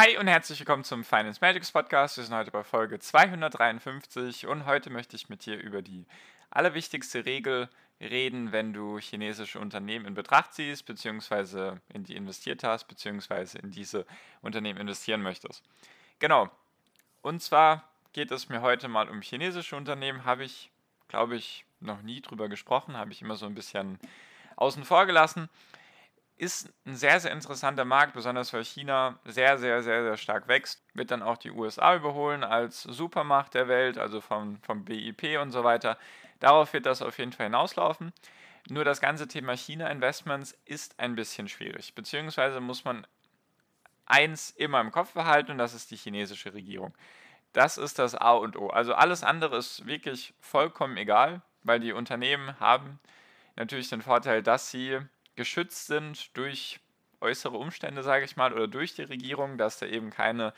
Hi und herzlich willkommen zum Finance Magics Podcast. Wir sind heute bei Folge 253 und heute möchte ich mit dir über die allerwichtigste Regel reden, wenn du chinesische Unternehmen in Betracht ziehst, beziehungsweise in die investiert hast, beziehungsweise in diese Unternehmen investieren möchtest. Genau. Und zwar geht es mir heute mal um chinesische Unternehmen. Habe ich, glaube ich, noch nie drüber gesprochen, habe ich immer so ein bisschen außen vor gelassen ist ein sehr, sehr interessanter Markt, besonders weil China sehr, sehr, sehr, sehr stark wächst. Wird dann auch die USA überholen als Supermacht der Welt, also vom, vom BIP und so weiter. Darauf wird das auf jeden Fall hinauslaufen. Nur das ganze Thema China-Investments ist ein bisschen schwierig, beziehungsweise muss man eins immer im Kopf behalten und das ist die chinesische Regierung. Das ist das A und O. Also alles andere ist wirklich vollkommen egal, weil die Unternehmen haben natürlich den Vorteil, dass sie geschützt sind durch äußere Umstände, sage ich mal, oder durch die Regierung, dass da eben keine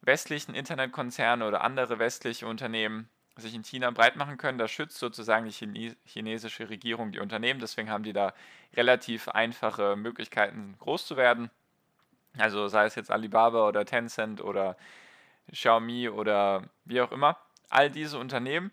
westlichen Internetkonzerne oder andere westliche Unternehmen sich in China breit machen können. Da schützt sozusagen die chinesische Regierung die Unternehmen. Deswegen haben die da relativ einfache Möglichkeiten, groß zu werden. Also sei es jetzt Alibaba oder Tencent oder Xiaomi oder wie auch immer. All diese Unternehmen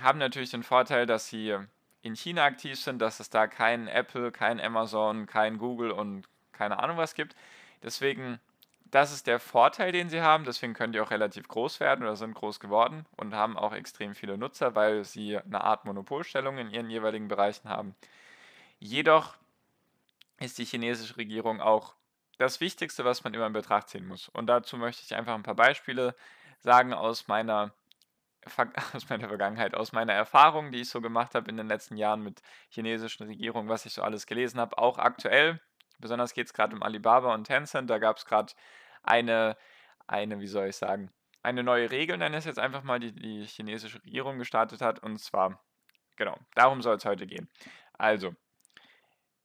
haben natürlich den Vorteil, dass sie in China aktiv sind, dass es da kein Apple, kein Amazon, kein Google und keine Ahnung was gibt. Deswegen, das ist der Vorteil, den sie haben. Deswegen können die auch relativ groß werden oder sind groß geworden und haben auch extrem viele Nutzer, weil sie eine Art Monopolstellung in ihren jeweiligen Bereichen haben. Jedoch ist die chinesische Regierung auch das Wichtigste, was man immer in Betracht ziehen muss. Und dazu möchte ich einfach ein paar Beispiele sagen aus meiner aus meiner Vergangenheit, aus meiner Erfahrung, die ich so gemacht habe in den letzten Jahren mit chinesischen Regierungen, was ich so alles gelesen habe, auch aktuell. Besonders geht es gerade um Alibaba und Tencent. Da gab es gerade eine, eine, wie soll ich sagen, eine neue Regel, nenne ich es jetzt einfach mal, die die chinesische Regierung gestartet hat. Und zwar, genau, darum soll es heute gehen. Also,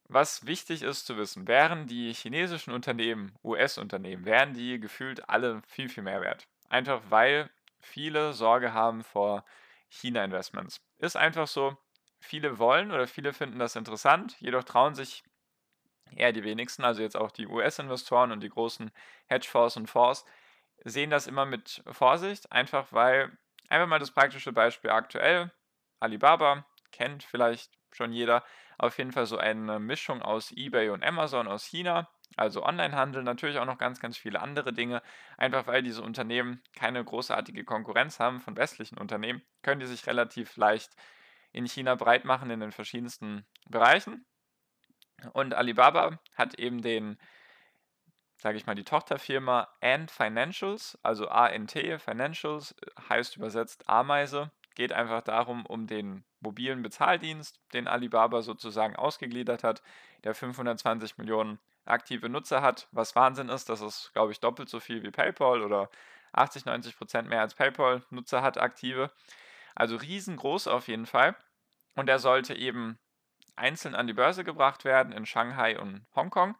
was wichtig ist zu wissen, wären die chinesischen Unternehmen, US-Unternehmen, wären die gefühlt alle viel, viel mehr wert. Einfach weil viele Sorge haben vor China-Investments. Ist einfach so, viele wollen oder viele finden das interessant, jedoch trauen sich eher die wenigsten, also jetzt auch die US-Investoren und die großen Hedgefonds und Fonds, sehen das immer mit Vorsicht, einfach weil, einfach mal das praktische Beispiel aktuell, Alibaba kennt vielleicht schon jeder, auf jeden Fall so eine Mischung aus eBay und Amazon aus China also Onlinehandel, natürlich auch noch ganz, ganz viele andere Dinge. Einfach weil diese Unternehmen keine großartige Konkurrenz haben von westlichen Unternehmen, können die sich relativ leicht in China breit machen in den verschiedensten Bereichen. Und Alibaba hat eben den, sage ich mal, die Tochterfirma Ant Financials, also ANT Financials, heißt übersetzt Ameise. Geht einfach darum, um den mobilen Bezahldienst, den Alibaba sozusagen ausgegliedert hat, der 520 Millionen aktive Nutzer hat, was Wahnsinn ist. Das ist, glaube ich, doppelt so viel wie PayPal oder 80, 90 Prozent mehr als PayPal Nutzer hat aktive. Also riesengroß auf jeden Fall. Und er sollte eben einzeln an die Börse gebracht werden in Shanghai und Hongkong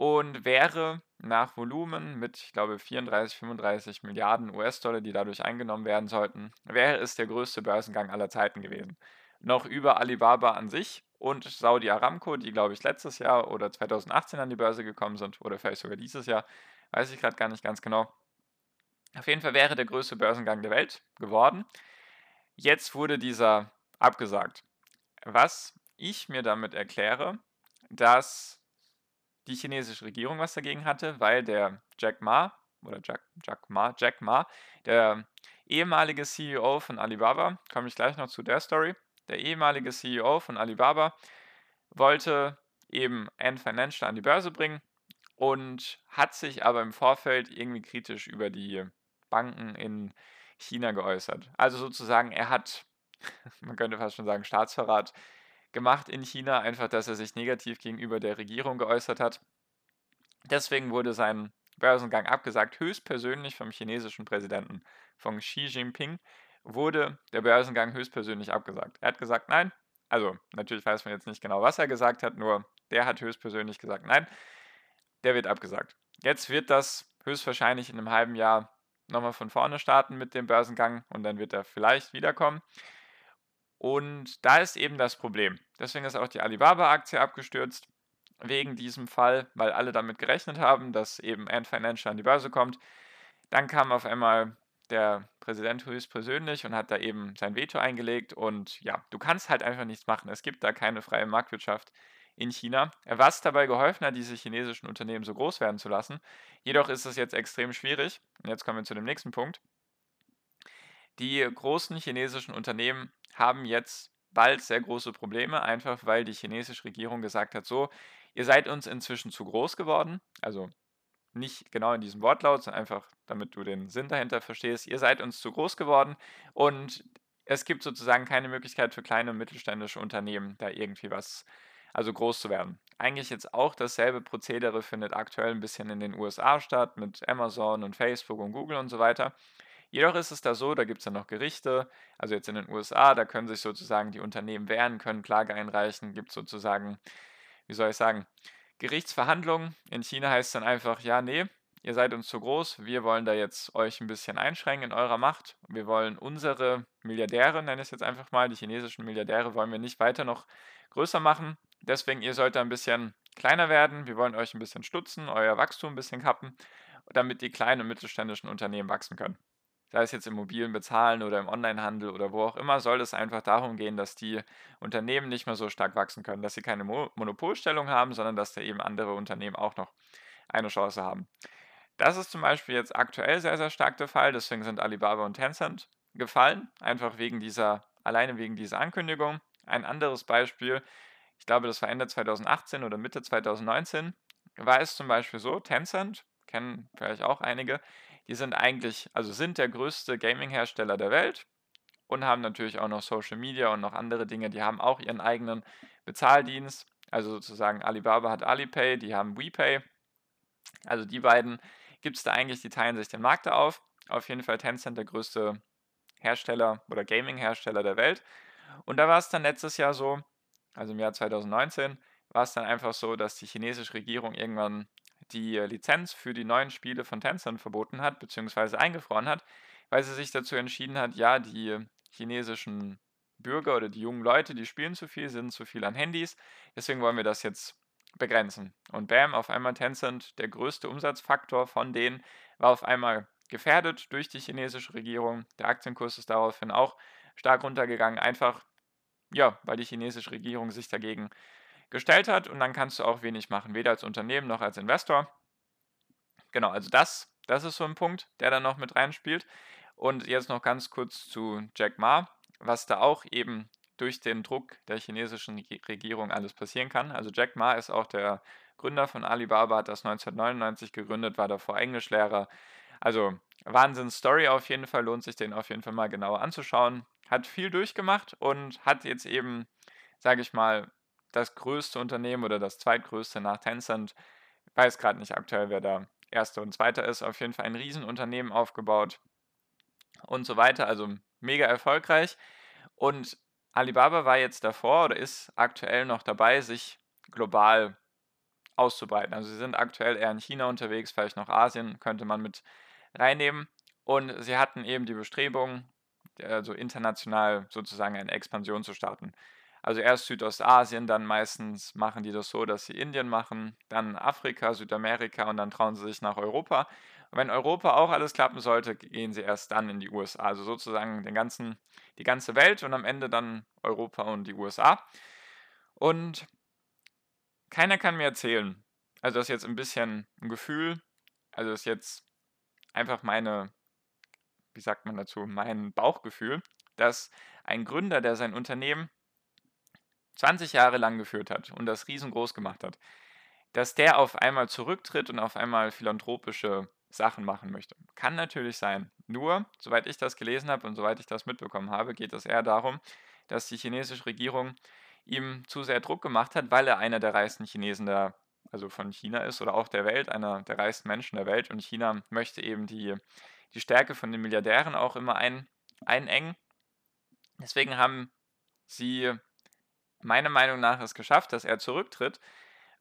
und wäre nach Volumen mit, ich glaube, 34, 35 Milliarden US-Dollar, die dadurch eingenommen werden sollten, wäre es der größte Börsengang aller Zeiten gewesen. Noch über Alibaba an sich, und Saudi Aramco, die glaube ich letztes Jahr oder 2018 an die Börse gekommen sind oder vielleicht sogar dieses Jahr, weiß ich gerade gar nicht ganz genau. Auf jeden Fall wäre der größte Börsengang der Welt geworden. Jetzt wurde dieser abgesagt. Was ich mir damit erkläre, dass die chinesische Regierung was dagegen hatte, weil der Jack Ma oder Jack, Jack Ma, Jack Ma, der ehemalige CEO von Alibaba, komme ich gleich noch zu der Story, der ehemalige CEO von Alibaba, wollte eben Ant Financial an die Börse bringen und hat sich aber im Vorfeld irgendwie kritisch über die Banken in China geäußert. Also sozusagen, er hat, man könnte fast schon sagen, Staatsverrat gemacht in China, einfach, dass er sich negativ gegenüber der Regierung geäußert hat. Deswegen wurde sein Börsengang abgesagt, höchstpersönlich vom chinesischen Präsidenten von Xi Jinping wurde der Börsengang höchstpersönlich abgesagt. Er hat gesagt, nein. Also natürlich weiß man jetzt nicht genau, was er gesagt hat, nur der hat höchstpersönlich gesagt, nein, der wird abgesagt. Jetzt wird das höchstwahrscheinlich in einem halben Jahr nochmal von vorne starten mit dem Börsengang und dann wird er vielleicht wiederkommen. Und da ist eben das Problem. Deswegen ist auch die Alibaba-Aktie abgestürzt, wegen diesem Fall, weil alle damit gerechnet haben, dass eben Ant Financial an die Börse kommt. Dann kam auf einmal der Präsident höchstpersönlich und hat da eben sein Veto eingelegt. Und ja, du kannst halt einfach nichts machen. Es gibt da keine freie Marktwirtschaft in China, was dabei geholfen hat, diese chinesischen Unternehmen so groß werden zu lassen. Jedoch ist es jetzt extrem schwierig. Und jetzt kommen wir zu dem nächsten Punkt. Die großen chinesischen Unternehmen haben jetzt bald sehr große Probleme, einfach weil die chinesische Regierung gesagt hat, so, ihr seid uns inzwischen zu groß geworden. Also nicht genau in diesem Wortlaut, sondern einfach, damit du den Sinn dahinter verstehst. Ihr seid uns zu groß geworden und es gibt sozusagen keine Möglichkeit für kleine und mittelständische Unternehmen, da irgendwie was, also groß zu werden. Eigentlich jetzt auch dasselbe Prozedere findet aktuell ein bisschen in den USA statt, mit Amazon und Facebook und Google und so weiter. Jedoch ist es da so, da gibt es dann noch Gerichte, also jetzt in den USA, da können sich sozusagen die Unternehmen wehren, können Klage einreichen, gibt sozusagen, wie soll ich sagen, Gerichtsverhandlungen. In China heißt es dann einfach, ja, nee, ihr seid uns zu groß, wir wollen da jetzt euch ein bisschen einschränken in eurer Macht. Wir wollen unsere Milliardäre, nenne ich es jetzt einfach mal, die chinesischen Milliardäre wollen wir nicht weiter noch größer machen. Deswegen, ihr sollt da ein bisschen kleiner werden. Wir wollen euch ein bisschen stutzen, euer Wachstum ein bisschen kappen, damit die kleinen und mittelständischen Unternehmen wachsen können sei es jetzt im mobilen Bezahlen oder im Onlinehandel oder wo auch immer, soll es einfach darum gehen, dass die Unternehmen nicht mehr so stark wachsen können, dass sie keine Mo Monopolstellung haben, sondern dass da eben andere Unternehmen auch noch eine Chance haben. Das ist zum Beispiel jetzt aktuell sehr, sehr stark der Fall, deswegen sind Alibaba und Tencent gefallen, einfach wegen dieser, alleine wegen dieser Ankündigung. Ein anderes Beispiel, ich glaube, das war Ende 2018 oder Mitte 2019, war es zum Beispiel so, Tencent, kennen vielleicht auch einige, die sind eigentlich, also sind der größte Gaming-Hersteller der Welt und haben natürlich auch noch Social Media und noch andere Dinge. Die haben auch ihren eigenen Bezahldienst. Also sozusagen Alibaba hat Alipay, die haben WePay. Also die beiden gibt es da eigentlich, die teilen sich den Markt auf. Auf jeden Fall Tencent der größte Hersteller oder Gaming-Hersteller der Welt. Und da war es dann letztes Jahr so, also im Jahr 2019, war es dann einfach so, dass die chinesische Regierung irgendwann die äh, Lizenz für die neuen Spiele von Tencent verboten hat, beziehungsweise eingefroren hat, weil sie sich dazu entschieden hat, ja, die chinesischen Bürger oder die jungen Leute, die spielen zu viel, sind zu viel an Handys, deswegen wollen wir das jetzt begrenzen. Und bam, auf einmal Tencent, der größte Umsatzfaktor von denen, war auf einmal gefährdet durch die chinesische Regierung. Der Aktienkurs ist daraufhin auch stark runtergegangen, einfach ja, weil die chinesische Regierung sich dagegen gestellt hat und dann kannst du auch wenig machen, weder als Unternehmen noch als Investor. Genau, also das, das ist so ein Punkt, der dann noch mit reinspielt. Und jetzt noch ganz kurz zu Jack Ma, was da auch eben durch den Druck der chinesischen Regierung alles passieren kann. Also Jack Ma ist auch der Gründer von Alibaba, hat das 1999 gegründet, war davor Englischlehrer. Also Wahnsinn-Story auf jeden Fall, lohnt sich den auf jeden Fall mal genauer anzuschauen. Hat viel durchgemacht und hat jetzt eben, sage ich mal, das größte Unternehmen oder das zweitgrößte nach Tencent. Ich weiß gerade nicht aktuell, wer da erster und zweiter ist. Auf jeden Fall ein Riesenunternehmen aufgebaut und so weiter. Also mega erfolgreich. Und Alibaba war jetzt davor oder ist aktuell noch dabei, sich global auszubreiten. Also sie sind aktuell eher in China unterwegs, vielleicht noch Asien könnte man mit reinnehmen. Und sie hatten eben die Bestrebung, also international sozusagen eine Expansion zu starten. Also erst Südostasien, dann meistens machen die das so, dass sie Indien machen, dann Afrika, Südamerika und dann trauen sie sich nach Europa. Und wenn Europa auch alles klappen sollte, gehen sie erst dann in die USA. Also sozusagen den ganzen, die ganze Welt und am Ende dann Europa und die USA. Und keiner kann mir erzählen, also das ist jetzt ein bisschen ein Gefühl, also das ist jetzt einfach meine, wie sagt man dazu, mein Bauchgefühl, dass ein Gründer, der sein Unternehmen 20 Jahre lang geführt hat und das riesengroß gemacht hat, dass der auf einmal zurücktritt und auf einmal philanthropische Sachen machen möchte. Kann natürlich sein. Nur, soweit ich das gelesen habe und soweit ich das mitbekommen habe, geht es eher darum, dass die chinesische Regierung ihm zu sehr Druck gemacht hat, weil er einer der reichsten Chinesen der also von China ist oder auch der Welt, einer der reichsten Menschen der Welt. Und China möchte eben die, die Stärke von den Milliardären auch immer ein, einengen. Deswegen haben sie meiner Meinung nach es geschafft, dass er zurücktritt.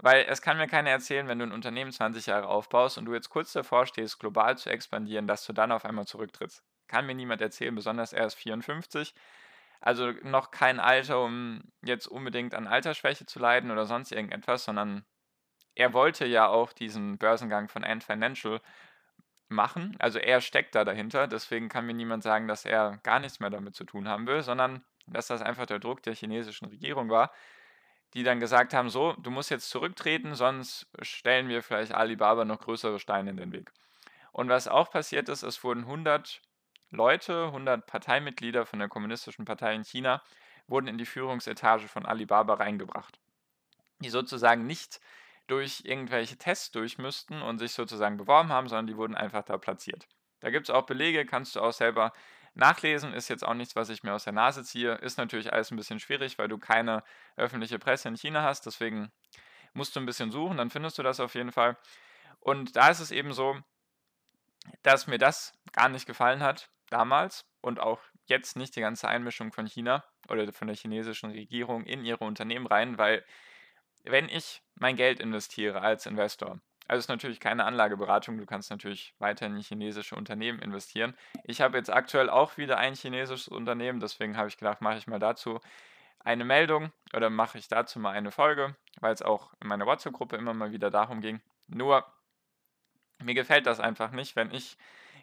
Weil es kann mir keiner erzählen, wenn du ein Unternehmen 20 Jahre aufbaust und du jetzt kurz davor stehst, global zu expandieren, dass du dann auf einmal zurücktrittst. Kann mir niemand erzählen, besonders er ist 54. Also noch kein Alter, um jetzt unbedingt an Altersschwäche zu leiden oder sonst irgendetwas, sondern er wollte ja auch diesen Börsengang von Ant Financial machen. Also er steckt da dahinter. Deswegen kann mir niemand sagen, dass er gar nichts mehr damit zu tun haben will, sondern dass das einfach der Druck der chinesischen Regierung war, die dann gesagt haben, so, du musst jetzt zurücktreten, sonst stellen wir vielleicht Alibaba noch größere Steine in den Weg. Und was auch passiert ist, es wurden 100 Leute, 100 Parteimitglieder von der Kommunistischen Partei in China, wurden in die Führungsetage von Alibaba reingebracht, die sozusagen nicht durch irgendwelche Tests durch müssten und sich sozusagen beworben haben, sondern die wurden einfach da platziert. Da gibt es auch Belege, kannst du auch selber Nachlesen ist jetzt auch nichts, was ich mir aus der Nase ziehe. Ist natürlich alles ein bisschen schwierig, weil du keine öffentliche Presse in China hast. Deswegen musst du ein bisschen suchen, dann findest du das auf jeden Fall. Und da ist es eben so, dass mir das gar nicht gefallen hat damals und auch jetzt nicht die ganze Einmischung von China oder von der chinesischen Regierung in ihre Unternehmen rein, weil wenn ich mein Geld investiere als Investor also es ist natürlich keine Anlageberatung, du kannst natürlich weiter in chinesische Unternehmen investieren. Ich habe jetzt aktuell auch wieder ein chinesisches Unternehmen, deswegen habe ich gedacht, mache ich mal dazu eine Meldung oder mache ich dazu mal eine Folge, weil es auch in meiner WhatsApp-Gruppe immer mal wieder darum ging. Nur mir gefällt das einfach nicht, wenn ich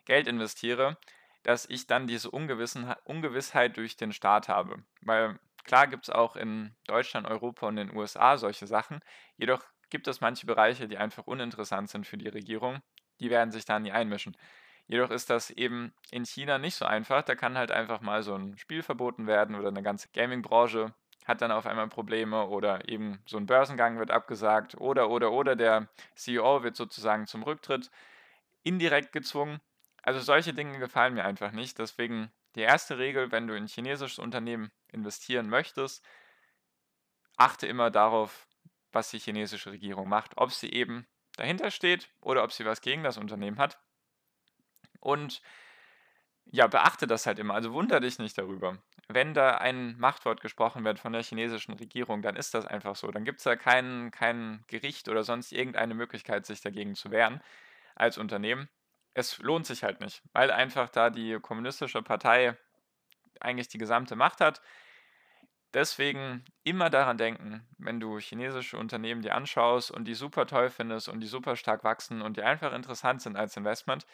Geld investiere, dass ich dann diese Ungewissheit durch den Staat habe. Weil klar gibt es auch in Deutschland, Europa und den USA solche Sachen, jedoch gibt es manche Bereiche, die einfach uninteressant sind für die Regierung. Die werden sich da nie einmischen. Jedoch ist das eben in China nicht so einfach. Da kann halt einfach mal so ein Spiel verboten werden oder eine ganze Gaming-Branche hat dann auf einmal Probleme oder eben so ein Börsengang wird abgesagt oder oder oder der CEO wird sozusagen zum Rücktritt indirekt gezwungen. Also solche Dinge gefallen mir einfach nicht. Deswegen die erste Regel, wenn du in chinesisches Unternehmen investieren möchtest, achte immer darauf, was die chinesische Regierung macht, ob sie eben dahinter steht oder ob sie was gegen das Unternehmen hat. Und ja, beachte das halt immer, also wundere dich nicht darüber. Wenn da ein Machtwort gesprochen wird von der chinesischen Regierung, dann ist das einfach so. Dann gibt es da kein, kein Gericht oder sonst irgendeine Möglichkeit, sich dagegen zu wehren als Unternehmen. Es lohnt sich halt nicht, weil einfach da die kommunistische Partei eigentlich die gesamte Macht hat. Deswegen immer daran denken, wenn du chinesische Unternehmen dir anschaust und die super toll findest und die super stark wachsen und die einfach interessant sind als Investment,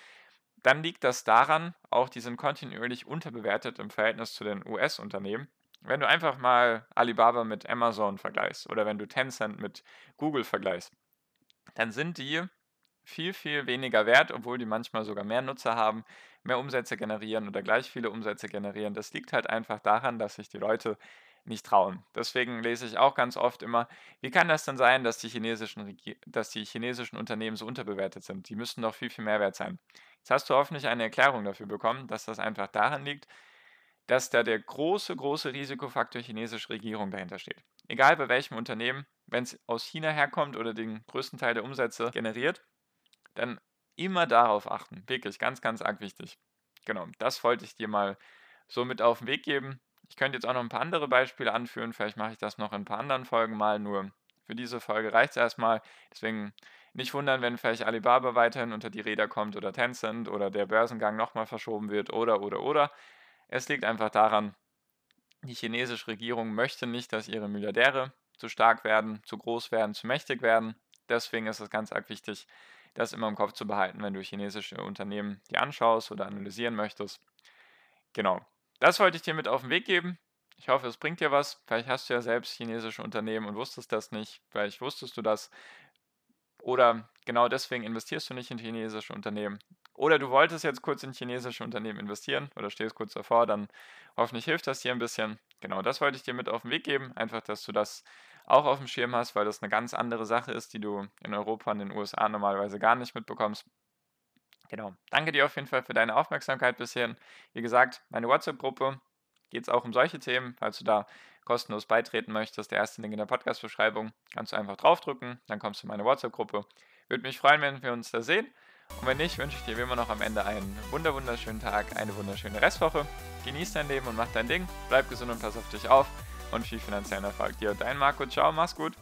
dann liegt das daran, auch die sind kontinuierlich unterbewertet im Verhältnis zu den US-Unternehmen. Wenn du einfach mal Alibaba mit Amazon vergleichst oder wenn du Tencent mit Google vergleichst, dann sind die viel, viel weniger wert, obwohl die manchmal sogar mehr Nutzer haben, mehr Umsätze generieren oder gleich viele Umsätze generieren. Das liegt halt einfach daran, dass sich die Leute nicht trauen. Deswegen lese ich auch ganz oft immer, wie kann das denn sein, dass die chinesischen, dass die chinesischen Unternehmen so unterbewertet sind? Die müssten doch viel, viel mehr wert sein. Jetzt hast du hoffentlich eine Erklärung dafür bekommen, dass das einfach daran liegt, dass da der große, große Risikofaktor chinesische Regierung dahinter steht. Egal bei welchem Unternehmen, wenn es aus China herkommt oder den größten Teil der Umsätze generiert, dann immer darauf achten. Wirklich ganz, ganz arg wichtig. Genau, das wollte ich dir mal so mit auf den Weg geben. Ich könnte jetzt auch noch ein paar andere Beispiele anführen, vielleicht mache ich das noch in ein paar anderen Folgen mal, nur für diese Folge reicht es erstmal. Deswegen nicht wundern, wenn vielleicht Alibaba weiterhin unter die Räder kommt oder Tencent oder der Börsengang nochmal verschoben wird oder oder oder. Es liegt einfach daran, die chinesische Regierung möchte nicht, dass ihre Milliardäre zu stark werden, zu groß werden, zu mächtig werden. Deswegen ist es ganz arg wichtig, das immer im Kopf zu behalten, wenn du chinesische Unternehmen dir anschaust oder analysieren möchtest. Genau. Das wollte ich dir mit auf den Weg geben. Ich hoffe, es bringt dir was. Vielleicht hast du ja selbst chinesische Unternehmen und wusstest das nicht. Vielleicht wusstest du das. Oder genau deswegen investierst du nicht in chinesische Unternehmen. Oder du wolltest jetzt kurz in chinesische Unternehmen investieren oder stehst kurz davor, dann hoffentlich hilft das dir ein bisschen. Genau, das wollte ich dir mit auf den Weg geben. Einfach, dass du das auch auf dem Schirm hast, weil das eine ganz andere Sache ist, die du in Europa und den USA normalerweise gar nicht mitbekommst. Genau. Danke dir auf jeden Fall für deine Aufmerksamkeit bisher. Wie gesagt, meine WhatsApp-Gruppe, geht es auch um solche Themen. Falls du da kostenlos beitreten möchtest, der erste Link in der Podcast-Beschreibung, kannst du einfach draufdrücken, dann kommst du in meine WhatsApp-Gruppe. Würde mich freuen, wenn wir uns da sehen. Und wenn nicht, wünsche ich dir wie immer noch am Ende einen wunderschönen Tag, eine wunderschöne Restwoche. Genieß dein Leben und mach dein Ding. Bleib gesund und pass auf dich auf. Und viel finanziellen Erfolg dir dein Marco. Ciao, mach's gut.